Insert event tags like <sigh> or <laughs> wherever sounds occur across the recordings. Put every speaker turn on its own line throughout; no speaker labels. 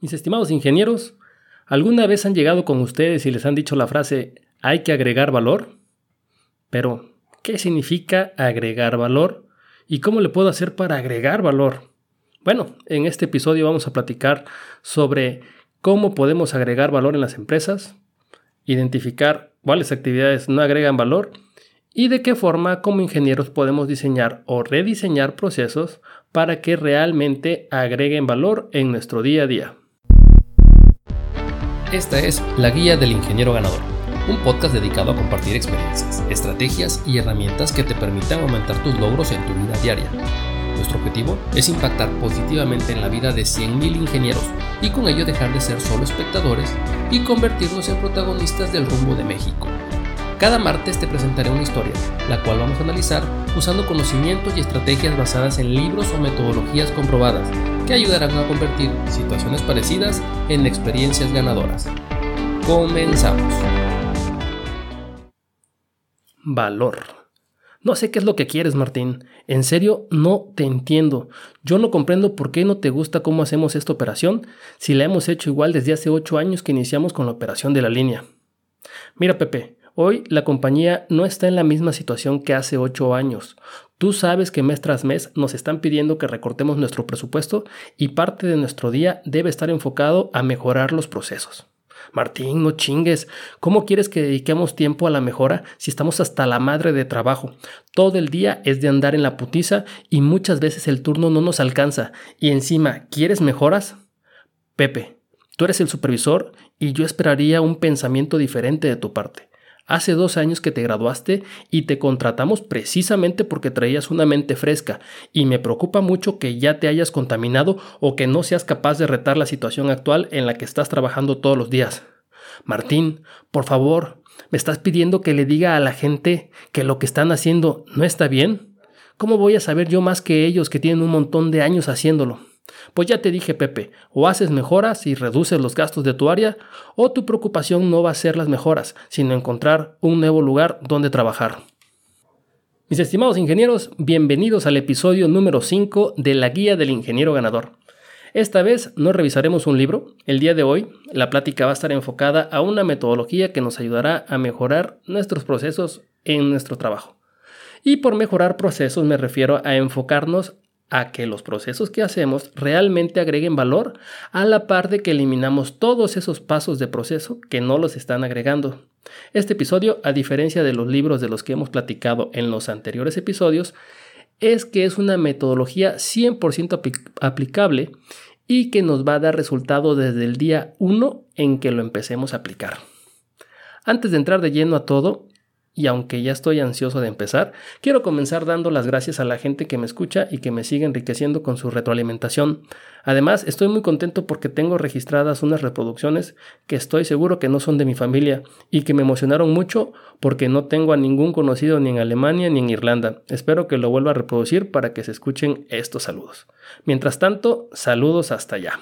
Mis estimados ingenieros, ¿alguna vez han llegado con ustedes y les han dicho la frase hay que agregar valor? Pero, ¿qué significa agregar valor? ¿Y cómo le puedo hacer para agregar valor? Bueno, en este episodio vamos a platicar sobre cómo podemos agregar valor en las empresas, identificar cuáles actividades no agregan valor y de qué forma como ingenieros podemos diseñar o rediseñar procesos para que realmente agreguen valor en nuestro día a día.
Esta es La Guía del Ingeniero Ganador, un podcast dedicado a compartir experiencias, estrategias y herramientas que te permitan aumentar tus logros en tu vida diaria. Nuestro objetivo es impactar positivamente en la vida de 100.000 ingenieros y con ello dejar de ser solo espectadores y convertirnos en protagonistas del rumbo de México. Cada martes te presentaré una historia, la cual vamos a analizar usando conocimientos y estrategias basadas en libros o metodologías comprobadas que ayudarán a convertir situaciones parecidas en experiencias ganadoras. Comenzamos.
Valor. No sé qué es lo que quieres, Martín. En serio, no te entiendo. Yo no comprendo por qué no te gusta cómo hacemos esta operación si la hemos hecho igual desde hace 8 años que iniciamos con la operación de la línea. Mira, Pepe, Hoy la compañía no está en la misma situación que hace ocho años. Tú sabes que mes tras mes nos están pidiendo que recortemos nuestro presupuesto y parte de nuestro día debe estar enfocado a mejorar los procesos. Martín, no chingues. ¿Cómo quieres que dediquemos tiempo a la mejora si estamos hasta la madre de trabajo? Todo el día es de andar en la putiza y muchas veces el turno no nos alcanza. Y encima, ¿quieres mejoras? Pepe, tú eres el supervisor y yo esperaría un pensamiento diferente de tu parte. Hace dos años que te graduaste y te contratamos precisamente porque traías una mente fresca y me preocupa mucho que ya te hayas contaminado o que no seas capaz de retar la situación actual en la que estás trabajando todos los días. Martín, por favor, ¿me estás pidiendo que le diga a la gente que lo que están haciendo no está bien? ¿Cómo voy a saber yo más que ellos que tienen un montón de años haciéndolo? Pues ya te dije, Pepe, o haces mejoras y reduces los gastos de tu área, o tu preocupación no va a ser las mejoras, sino encontrar un nuevo lugar donde trabajar. Mis estimados ingenieros, bienvenidos al episodio número 5 de la Guía del Ingeniero Ganador. Esta vez no revisaremos un libro. El día de hoy la plática va a estar enfocada a una metodología que nos ayudará a mejorar nuestros procesos en nuestro trabajo. Y por mejorar procesos me refiero a enfocarnos a que los procesos que hacemos realmente agreguen valor a la par de que eliminamos todos esos pasos de proceso que no los están agregando. Este episodio, a diferencia de los libros de los que hemos platicado en los anteriores episodios, es que es una metodología 100% aplicable y que nos va a dar resultado desde el día 1 en que lo empecemos a aplicar. Antes de entrar de lleno a todo, y aunque ya estoy ansioso de empezar, quiero comenzar dando las gracias a la gente que me escucha y que me sigue enriqueciendo con su retroalimentación. Además, estoy muy contento porque tengo registradas unas reproducciones que estoy seguro que no son de mi familia y que me emocionaron mucho porque no tengo a ningún conocido ni en Alemania ni en Irlanda. Espero que lo vuelva a reproducir para que se escuchen estos saludos. Mientras tanto, saludos hasta allá.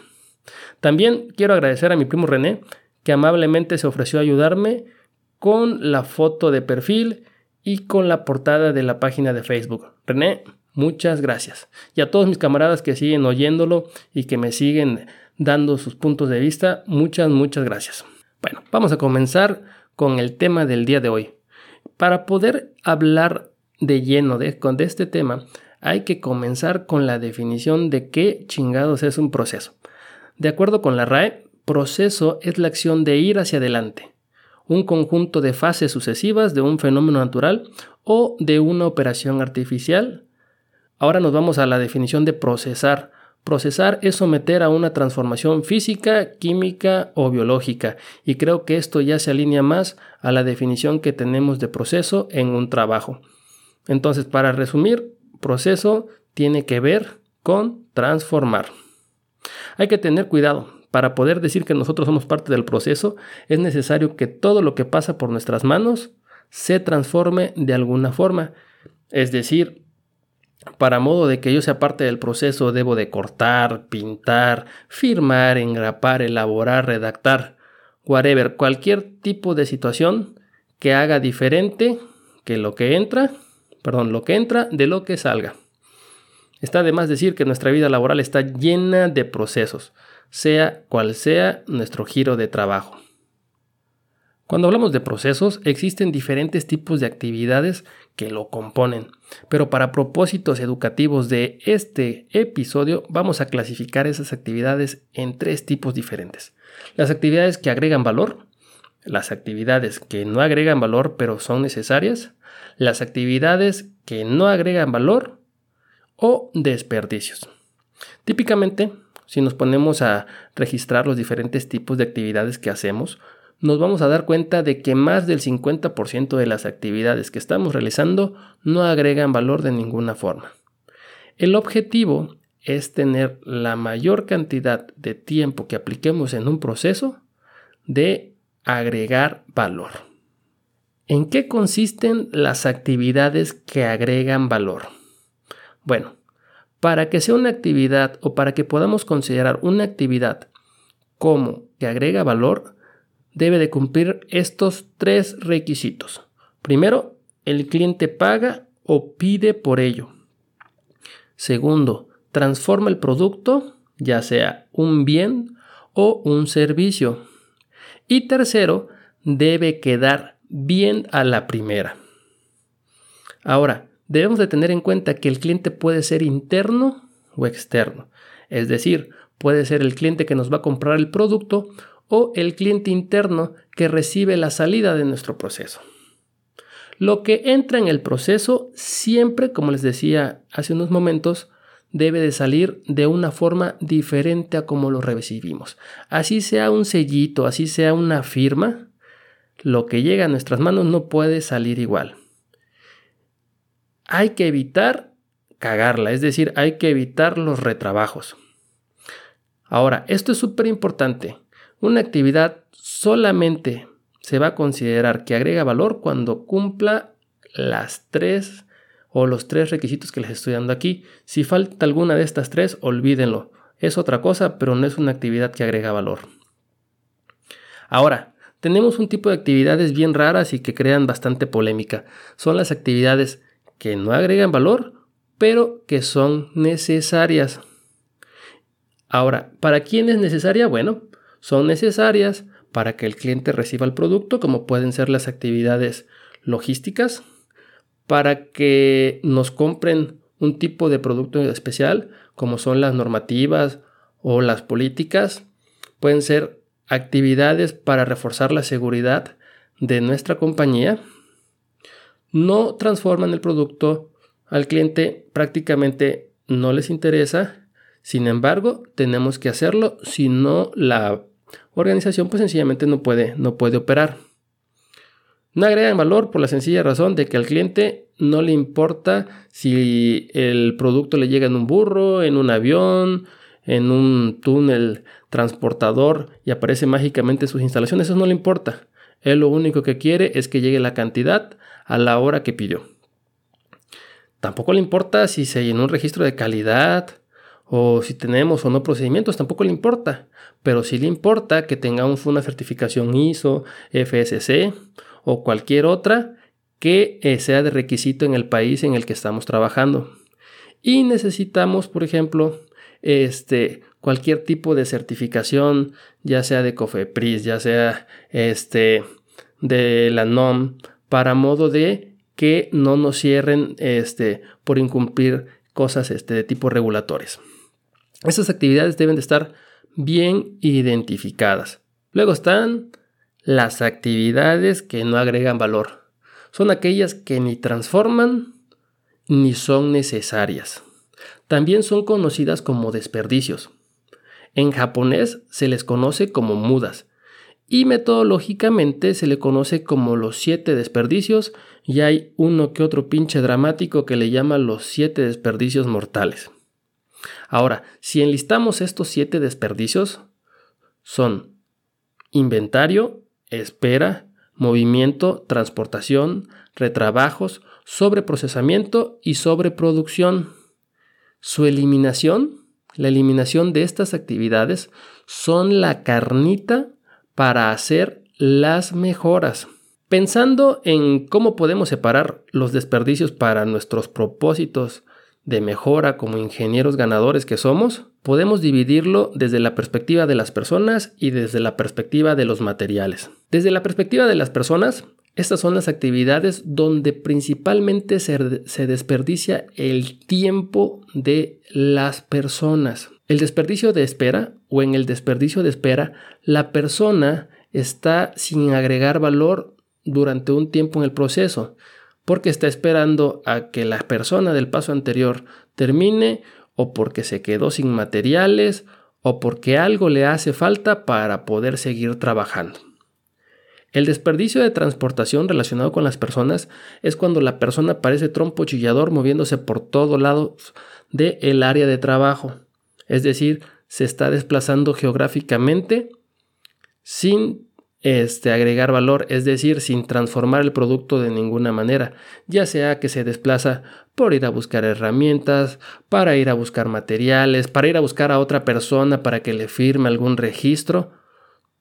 También quiero agradecer a mi primo René, que amablemente se ofreció a ayudarme con la foto de perfil y con la portada de la página de Facebook. René, muchas gracias. Y a todos mis camaradas que siguen oyéndolo y que me siguen dando sus puntos de vista, muchas, muchas gracias. Bueno, vamos a comenzar con el tema del día de hoy. Para poder hablar de lleno de, de este tema, hay que comenzar con la definición de qué chingados es un proceso. De acuerdo con la RAE, proceso es la acción de ir hacia adelante, un conjunto de fases sucesivas de un fenómeno natural o de una operación artificial. Ahora nos vamos a la definición de procesar. Procesar es someter a una transformación física, química o biológica, y creo que esto ya se alinea más a la definición que tenemos de proceso en un trabajo. Entonces, para resumir, proceso tiene que ver con transformar. Hay que tener cuidado, para poder decir que nosotros somos parte del proceso, es necesario que todo lo que pasa por nuestras manos se transforme de alguna forma. Es decir, para modo de que yo sea parte del proceso, debo de cortar, pintar, firmar, engrapar, elaborar, redactar, whatever, cualquier tipo de situación que haga diferente que lo que entra, perdón, lo que entra de lo que salga. Está de más decir que nuestra vida laboral está llena de procesos sea cual sea nuestro giro de trabajo. Cuando hablamos de procesos, existen diferentes tipos de actividades que lo componen, pero para propósitos educativos de este episodio vamos a clasificar esas actividades en tres tipos diferentes. Las actividades que agregan valor, las actividades que no agregan valor pero son necesarias, las actividades que no agregan valor o desperdicios. Típicamente, si nos ponemos a registrar los diferentes tipos de actividades que hacemos, nos vamos a dar cuenta de que más del 50% de las actividades que estamos realizando no agregan valor de ninguna forma. El objetivo es tener la mayor cantidad de tiempo que apliquemos en un proceso de agregar valor. ¿En qué consisten las actividades que agregan valor? Bueno, para que sea una actividad o para que podamos considerar una actividad como que agrega valor, debe de cumplir estos tres requisitos. Primero, el cliente paga o pide por ello. Segundo, transforma el producto, ya sea un bien o un servicio. Y tercero, debe quedar bien a la primera. Ahora, debemos de tener en cuenta que el cliente puede ser interno o externo. Es decir, puede ser el cliente que nos va a comprar el producto o el cliente interno que recibe la salida de nuestro proceso. Lo que entra en el proceso siempre, como les decía hace unos momentos, debe de salir de una forma diferente a como lo recibimos. Así sea un sellito, así sea una firma, lo que llega a nuestras manos no puede salir igual. Hay que evitar cagarla, es decir, hay que evitar los retrabajos. Ahora, esto es súper importante. Una actividad solamente se va a considerar que agrega valor cuando cumpla las tres o los tres requisitos que les estoy dando aquí. Si falta alguna de estas tres, olvídenlo. Es otra cosa, pero no es una actividad que agrega valor. Ahora, tenemos un tipo de actividades bien raras y que crean bastante polémica. Son las actividades que no agregan valor, pero que son necesarias. Ahora, ¿para quién es necesaria? Bueno, son necesarias para que el cliente reciba el producto, como pueden ser las actividades logísticas, para que nos compren un tipo de producto especial, como son las normativas o las políticas, pueden ser actividades para reforzar la seguridad de nuestra compañía, no transforman el producto al cliente, prácticamente no les interesa, sin embargo, tenemos que hacerlo si no la organización pues sencillamente no puede, no puede operar. No agregan valor por la sencilla razón de que al cliente no le importa si el producto le llega en un burro, en un avión, en un túnel transportador y aparece mágicamente sus instalaciones, eso no le importa. Él lo único que quiere es que llegue la cantidad a la hora que pidió. Tampoco le importa si se llenó un registro de calidad, o si tenemos o no procedimientos, tampoco le importa, pero sí le importa que tengamos una certificación ISO, FSC o cualquier otra que eh, sea de requisito en el país en el que estamos trabajando. Y necesitamos, por ejemplo, este, cualquier tipo de certificación, ya sea de COFEPRIS, ya sea este, de la NOM, para modo de que no nos cierren este, por incumplir cosas este, de tipo regulatorios. Esas actividades deben de estar bien identificadas. Luego están las actividades que no agregan valor. Son aquellas que ni transforman ni son necesarias. También son conocidas como desperdicios. En japonés se les conoce como mudas y metodológicamente se le conoce como los siete desperdicios y hay uno que otro pinche dramático que le llama los siete desperdicios mortales. Ahora, si enlistamos estos siete desperdicios, son inventario, espera, movimiento, transportación, retrabajos, sobreprocesamiento y sobreproducción. Su eliminación, la eliminación de estas actividades, son la carnita para hacer las mejoras. Pensando en cómo podemos separar los desperdicios para nuestros propósitos de mejora como ingenieros ganadores que somos, podemos dividirlo desde la perspectiva de las personas y desde la perspectiva de los materiales. Desde la perspectiva de las personas, estas son las actividades donde principalmente se, se, desperdicia el tiempo de las personas. El desperdicio de espera o en el desperdicio de espera, la persona está sin agregar valor durante un tiempo en el proceso porque está esperando a que la persona del paso anterior termine o porque se quedó sin materiales o porque algo le hace falta para poder seguir trabajando. El desperdicio de transportación relacionado con las personas es cuando la persona parece trompo chillador moviéndose por todos lados del área de trabajo. Es decir, se está desplazando geográficamente sin este, agregar valor, es decir, sin transformar el producto de ninguna manera, ya sea que se desplaza por ir a buscar herramientas, para ir a buscar materiales, para ir a buscar a otra persona para que le firme algún registro.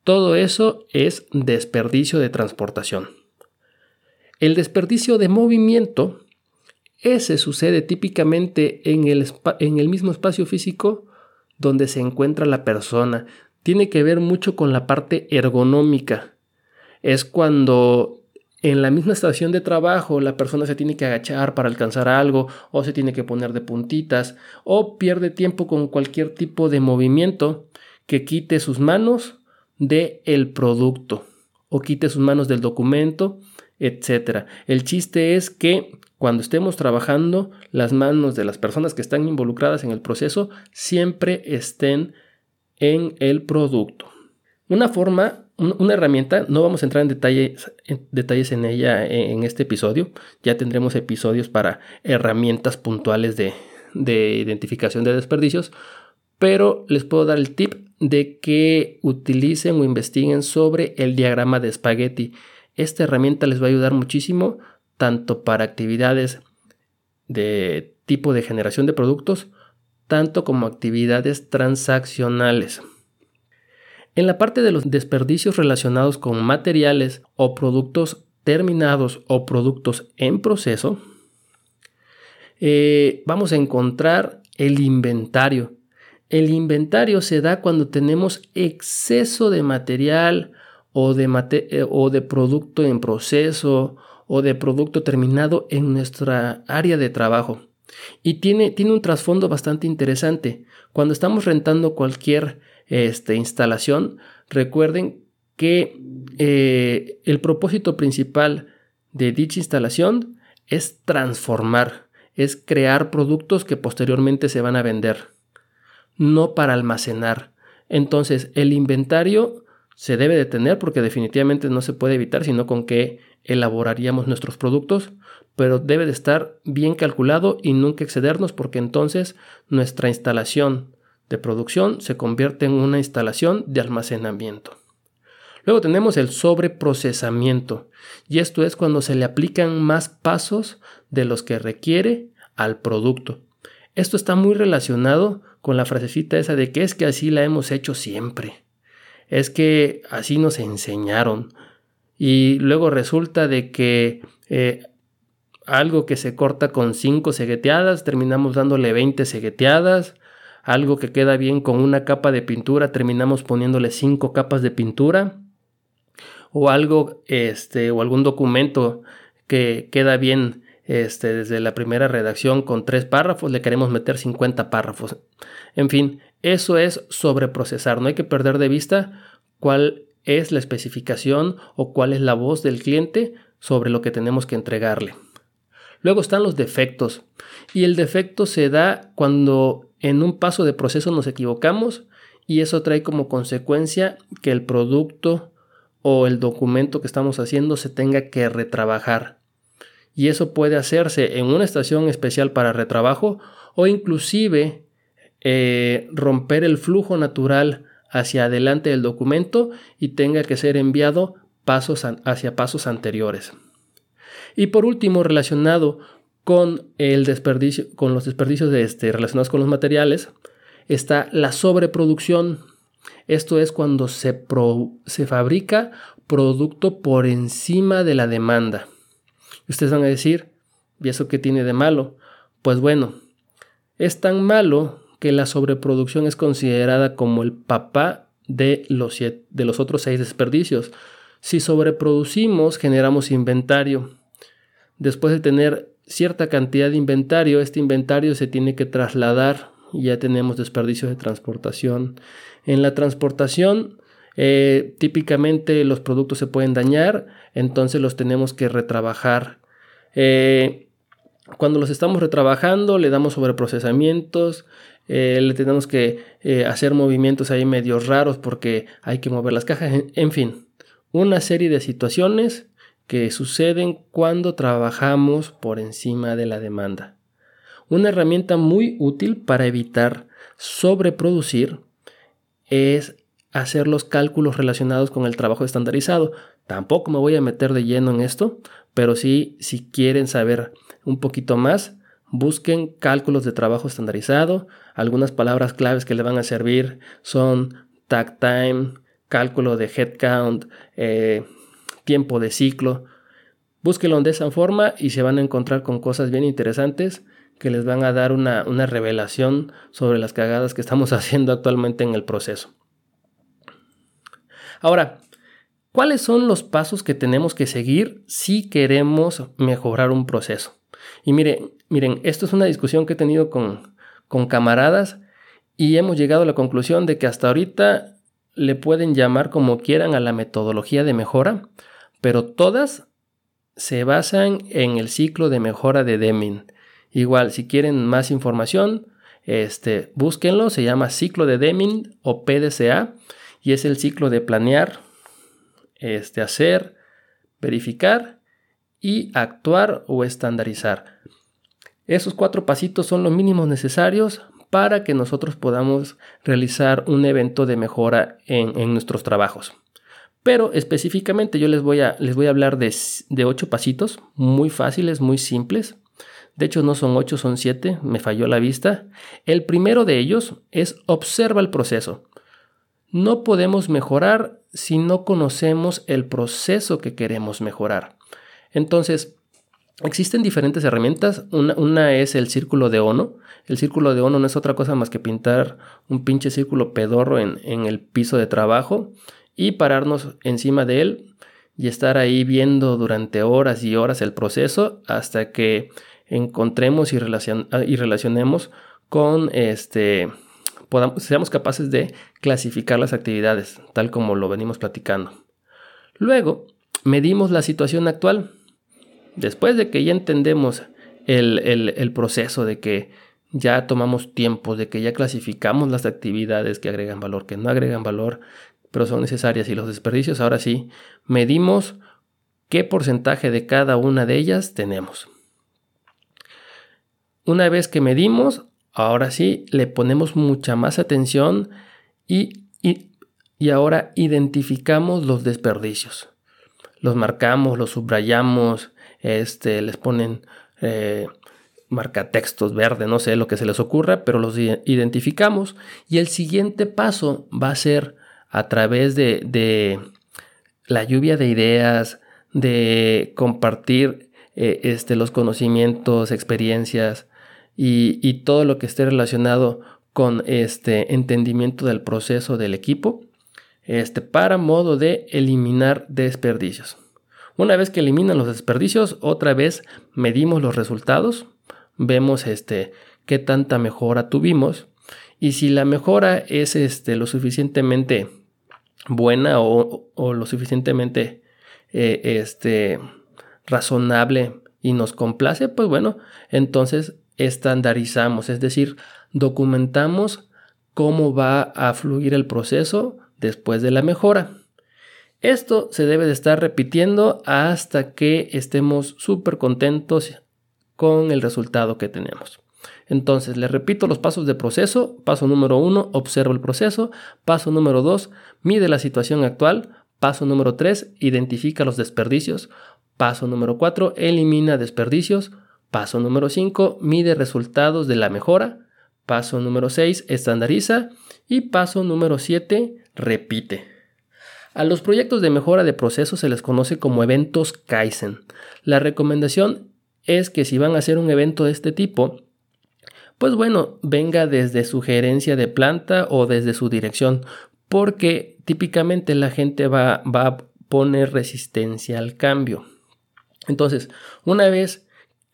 Todo eso es desperdicio de transportación. El desperdicio de movimiento, ese sucede típicamente en el, en el mismo espacio físico donde se encuentra la persona, tiene que ver mucho con la parte ergonómica. Es cuando en la misma estación de trabajo la persona se tiene que agachar para alcanzar algo o se tiene que poner de puntitas o pierde tiempo con cualquier tipo de movimiento que quite sus manos del el producto o quite sus manos del documento, etc. El chiste es que cuando estemos trabajando, las manos de las personas que están involucradas en el proceso siempre estén en el producto. Una forma, una herramienta, no vamos a entrar en detalles, en detalles en ella en este episodio, ya tendremos episodios para herramientas puntuales de, de identificación de desperdicios, pero les puedo dar el tip de que utilicen o investiguen sobre el diagrama de espagueti. Esta herramienta les va a ayudar muchísimo tanto para actividades de tipo de generación de productos tanto como actividades transaccionales. En la parte de los desperdicios relacionados con materiales o productos terminados o productos en proceso, eh, vamos a encontrar el inventario. El inventario se da cuando tenemos exceso de material o de, eh, o de producto en proceso o de producto terminado en nuestra área de trabajo. Y tiene, tiene un trasfondo bastante interesante. Cuando estamos rentando cualquier este, instalación, recuerden que eh, el propósito principal de dicha instalación es transformar, es crear productos que posteriormente se van a vender, no para almacenar. Entonces, el inventario se debe de tener porque definitivamente no se puede evitar, sino con que elaboraríamos nuestros productos, pero debe de estar bien calculado y nunca excedernos porque entonces nuestra instalación de producción se convierte en una instalación de almacenamiento. Luego tenemos el sobreprocesamiento y esto es cuando se le aplican más pasos de los que requiere al producto. Esto está muy relacionado con la frasecita esa de que es que así la hemos hecho siempre. Es que así nos enseñaron. Y luego resulta de que eh, algo que se corta con 5 segueteadas, terminamos dándole 20 segueteadas. Algo que queda bien con una capa de pintura, terminamos poniéndole 5 capas de pintura. O algo, este, o algún documento que queda bien este, desde la primera redacción con 3 párrafos, le queremos meter 50 párrafos. En fin, eso es sobreprocesar. No hay que perder de vista cuál es la especificación o cuál es la voz del cliente sobre lo que tenemos que entregarle. Luego están los defectos. Y el defecto se da cuando en un paso de proceso nos equivocamos y eso trae como consecuencia que el producto o el documento que estamos haciendo se tenga que retrabajar. Y eso puede hacerse en una estación especial para retrabajo o inclusive eh, romper el flujo natural hacia adelante del documento y tenga que ser enviado pasos hacia pasos anteriores. Y por último, relacionado con el desperdicio, con los desperdicios de este, relacionados con los materiales, está la sobreproducción. Esto es cuando se, se fabrica producto por encima de la demanda. Ustedes van a decir, ¿y eso qué tiene de malo? Pues bueno, Es tan malo que la sobreproducción es considerada como el papá de los, de los otros seis desperdicios. Si sobreproducimos, generamos inventario. Después de tener cierta cantidad de inventario, este inventario se tiene que trasladar y ya tenemos desperdicio de transportación. En la transportación, eh, típicamente los productos se pueden dañar, entonces los tenemos que retrabajar. Eh, cuando los estamos retrabajando, le damos sobreprocesamientos, eh, le tenemos que hacer movimientos ahí medio raros porque hay que mover las cajas, en fin, una serie de situaciones que suceden cuando trabajamos por encima de la demanda. Una herramienta muy útil para evitar sobreproducir es hacer los cálculos relacionados con el trabajo estandarizado. Tampoco me voy a meter de lleno en esto, pero sí, si quieren saber un poquito más, busquen cálculos de trabajo estandarizado. Algunas palabras claves que le van a servir son tag time, cálculo de headcount, eh, tiempo de ciclo. Búsquenlo de esa forma y se van a encontrar con cosas bien interesantes que les van a dar una, una revelación sobre las cagadas que estamos <laughs> haciendo actualmente en el proceso. Ahora, ¿cuáles son los pasos que tenemos que seguir si queremos mejorar un proceso? Y miren, miren, esto es una discusión que he tenido con, con camaradas y hemos llegado a la conclusión de que hasta ahorita le pueden llamar como quieran a la metodología de mejora, pero todas se basan en el ciclo de mejora de Deming. Igual, si quieren más información, este, búsquenlo, se llama ciclo de Deming o PDCA y es el ciclo de planear, este, hacer, verificar y actuar o estandarizar. Esos cuatro pasitos son los mínimos necesarios para que nosotros podamos realizar un evento de mejora en, nuestros trabajos. Pero específicamente yo les voy a, les voy a hablar de, de ocho pasitos muy fáciles, muy simples, de hecho, no son ocho, son siete. Me falló la vista. El primero de ellos es observa el proceso. No podemos mejorar si no conocemos el proceso que queremos mejorar. Entonces, existen diferentes herramientas. Una, es el círculo de Ono. El círculo de Ono no es otra cosa más que pintar un pinche círculo pedorro en, el piso de trabajo y pararnos encima de él y estar ahí viendo durante horas y horas el proceso hasta que encontremos y relacionemos con este, seamos capaces de clasificar las actividades, tal como lo venimos platicando. Luego, medimos la situación actual. Después de que ya entendemos el, el proceso, de que ya tomamos tiempo, de que ya clasificamos las actividades que agregan valor, que no agregan valor, pero son necesarias y los desperdicios, ahora sí, medimos qué porcentaje de cada una de ellas tenemos. Una vez que medimos, ahora sí le ponemos mucha más atención y, y, ahora identificamos los desperdicios. Los marcamos, los subrayamos, este, les ponen eh, marcatextos verde, no sé lo que se les ocurra, pero los identificamos. Y el siguiente paso va a ser a través de, de la lluvia de ideas, de compartir eh, este, los conocimientos, experiencias, y, todo lo que esté relacionado con este entendimiento del proceso del equipo este, para modo de eliminar desperdicios. Una vez que eliminan los desperdicios, otra vez medimos los resultados, vemos este, qué tanta mejora tuvimos y si la mejora es este, lo suficientemente buena o, lo suficientemente eh, este, razonable y nos complace, pues bueno, entonces estandarizamos, es decir, documentamos cómo va a fluir el proceso después de la mejora. Esto se debe de estar repitiendo hasta que estemos súper contentos con el resultado que tenemos. Entonces, les repito los pasos de proceso. Paso número uno, observa el proceso. Paso número dos, mide la situación actual. Paso número tres, identifica los desperdicios. Paso número cuatro, elimina desperdicios. Paso número 5, mide resultados de la mejora. Paso número 6, estandariza. Y paso número 7, repite. A los proyectos de mejora de procesos se les conoce como eventos Kaizen. La recomendación es que si van a hacer un evento de este tipo, pues bueno, venga desde su gerencia de planta o desde su dirección, porque típicamente la gente va, va a poner resistencia al cambio. Entonces, una vez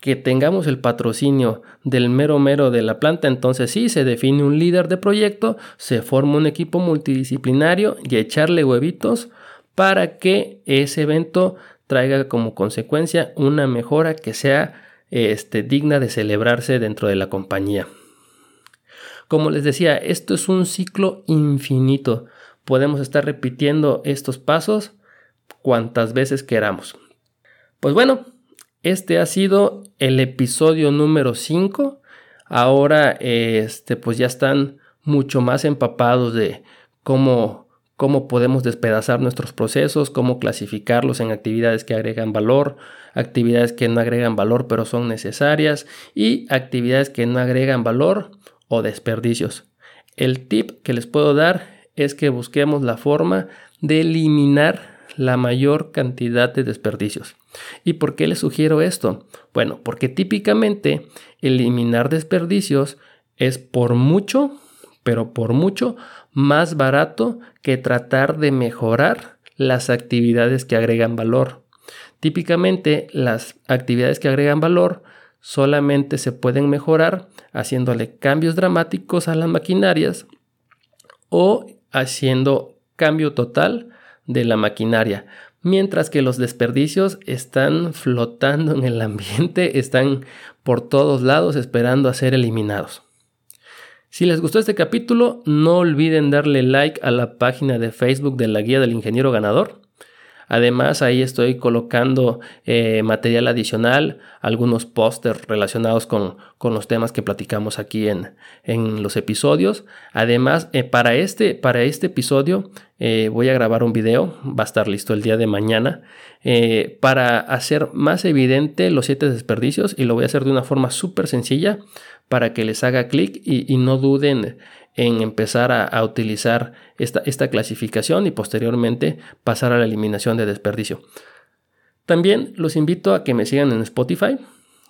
que tengamos el patrocinio del mero mero de la planta, entonces sí, se define un líder de proyecto, se forma un equipo multidisciplinario y echarle huevitos para que ese evento traiga como consecuencia una mejora que sea este, digna de celebrarse dentro de la compañía. Como les decía, esto es un ciclo infinito. Podemos estar repitiendo estos pasos cuantas veces queramos. Pues bueno, este ha sido el episodio número 5. Ahora este, pues ya están mucho más empapados de cómo cómo podemos despedazar nuestros procesos, cómo clasificarlos en actividades que agregan valor, actividades que no agregan valor pero son necesarias y actividades que no agregan valor o desperdicios. El tip que les puedo dar es que busquemos la forma de eliminar la mayor cantidad de desperdicios. ¿Y por qué les sugiero esto? Bueno, porque típicamente eliminar desperdicios es por mucho, pero por mucho más barato que tratar de mejorar las actividades que agregan valor. Típicamente las actividades que agregan valor solamente se pueden mejorar haciéndole cambios dramáticos a las maquinarias o haciendo cambio total de la maquinaria, mientras que los desperdicios están flotando en el ambiente, <laughs> están por todos lados esperando a ser eliminados. Si les gustó este capítulo, no olviden darle like a la página de Facebook de la Guía del Ingeniero Ganador. Además, ahí estoy colocando eh, material adicional, algunos pósters relacionados con, los temas que platicamos aquí en, en los episodios. Además, eh, para, este, para este episodio eh, voy a grabar un video, va a estar listo el día de mañana, para hacer más evidente los siete desperdicios y lo voy a hacer de una forma súper sencilla para que les haga clic y, no duden en empezar a, utilizar esta, esta, clasificación y posteriormente pasar a la eliminación de desperdicio. También los invito a que me sigan en Spotify,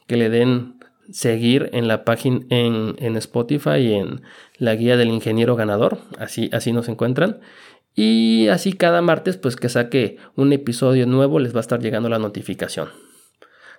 que le den seguir en la página en, en Spotify y en la guía del ingeniero ganador, así, así nos encuentran. Y así cada martes, pues que saque un episodio nuevo, les va a estar llegando la notificación.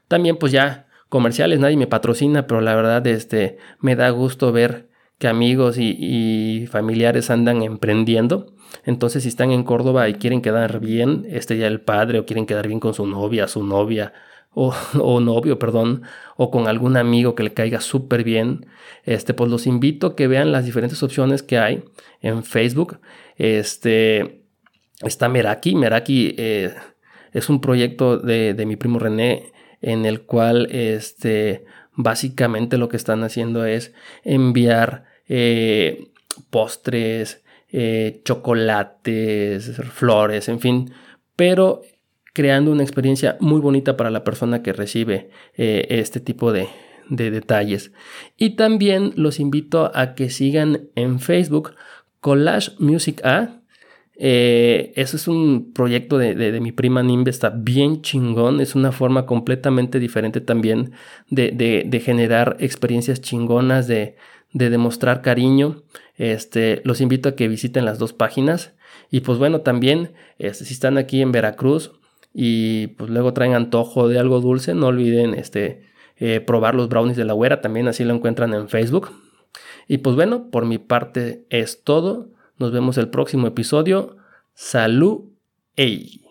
También pues ya comerciales, nadie me patrocina, pero la verdad este, me da gusto ver que amigos y, familiares andan emprendiendo. Entonces, si están en Córdoba y quieren quedar bien, este ya el padre, o quieren quedar bien con su novia, su novia, o, <laughs> o novio, perdón, o con algún amigo que le caiga súper bien, este, pues los invito a que vean las diferentes opciones que hay en Facebook. Este, está Meraki, Meraki eh, es un proyecto de, de mi primo René en el cual este, básicamente lo que están haciendo es enviar eh, postres, eh, chocolates, flores, en fin, pero creando una experiencia muy bonita para la persona que recibe eh, este tipo de, de detalles. Y también los invito a que sigan en Facebook Collage Music A eh, eso es un proyecto de, mi prima Nimbe, está bien chingón, es una forma completamente diferente también de, generar experiencias chingonas, de, demostrar cariño. Este, los invito a que visiten las dos páginas. Y pues bueno, también este, si están aquí en Veracruz y pues luego traen antojo de algo dulce, no olviden este, eh, probar los brownies de la güera, también así lo encuentran en Facebook. Y pues bueno, por mi parte es todo. Nos vemos el próximo episodio. Salud. Ey.